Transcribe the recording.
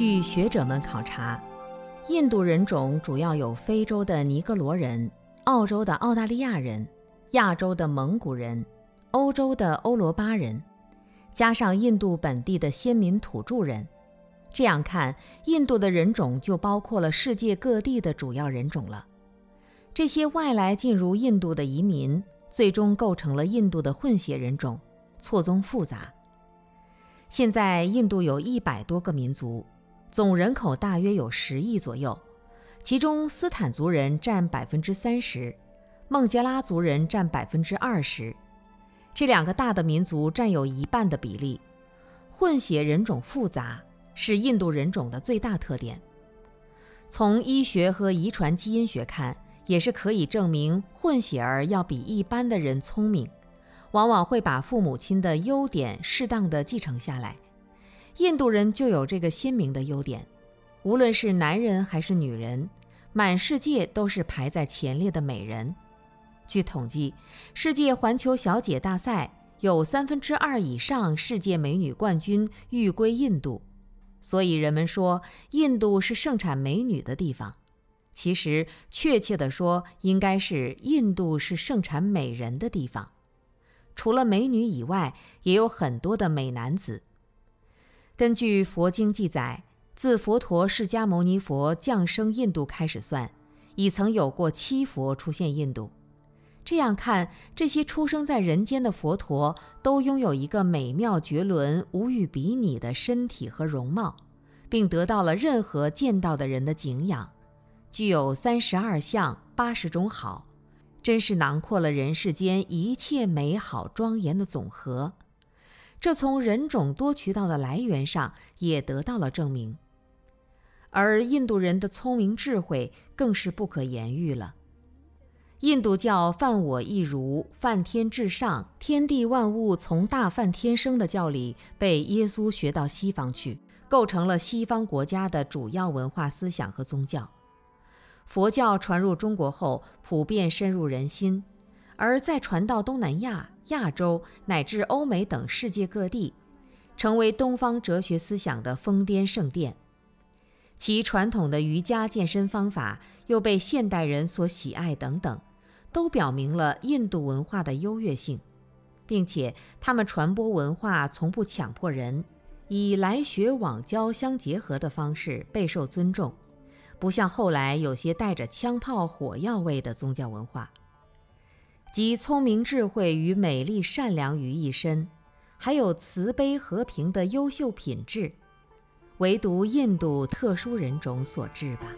据学者们考察，印度人种主要有非洲的尼格罗人、澳洲的澳大利亚人、亚洲的蒙古人、欧洲的欧罗巴人，加上印度本地的先民土著人。这样看，印度的人种就包括了世界各地的主要人种了。这些外来进入印度的移民，最终构成了印度的混血人种，错综复杂。现在，印度有一百多个民族。总人口大约有十亿左右，其中斯坦族人占百分之三十，孟加拉族人占百分之二十，这两个大的民族占有一半的比例。混血人种复杂是印度人种的最大特点。从医学和遗传基因学看，也是可以证明混血儿要比一般的人聪明，往往会把父母亲的优点适当的继承下来。印度人就有这个鲜明的优点，无论是男人还是女人，满世界都是排在前列的美人。据统计，世界环球小姐大赛有三分之二以上世界美女冠军欲归印度，所以人们说印度是盛产美女的地方。其实，确切地说，应该是印度是盛产美人的地方。除了美女以外，也有很多的美男子。根据佛经记载，自佛陀释迦牟尼佛降生印度开始算，已曾有过七佛出现印度。这样看，这些出生在人间的佛陀都拥有一个美妙绝伦、无与比拟的身体和容貌，并得到了任何见到的人的敬仰，具有三十二相、八十种好，真是囊括了人世间一切美好庄严的总和。这从人种多渠道的来源上也得到了证明，而印度人的聪明智慧更是不可言喻了。印度教“犯我一如，犯天至上，天地万物从大梵天生”的教理被耶稣学到西方去，构成了西方国家的主要文化思想和宗教。佛教传入中国后，普遍深入人心，而再传到东南亚。亚洲乃至欧美等世界各地，成为东方哲学思想的疯癫圣殿。其传统的瑜伽健身方法又被现代人所喜爱，等等，都表明了印度文化的优越性，并且他们传播文化从不强迫人，以来学往教相结合的方式备受尊重，不像后来有些带着枪炮火药味的宗教文化。集聪明智慧与美丽善良于一身，还有慈悲和平的优秀品质，唯独印度特殊人种所致吧。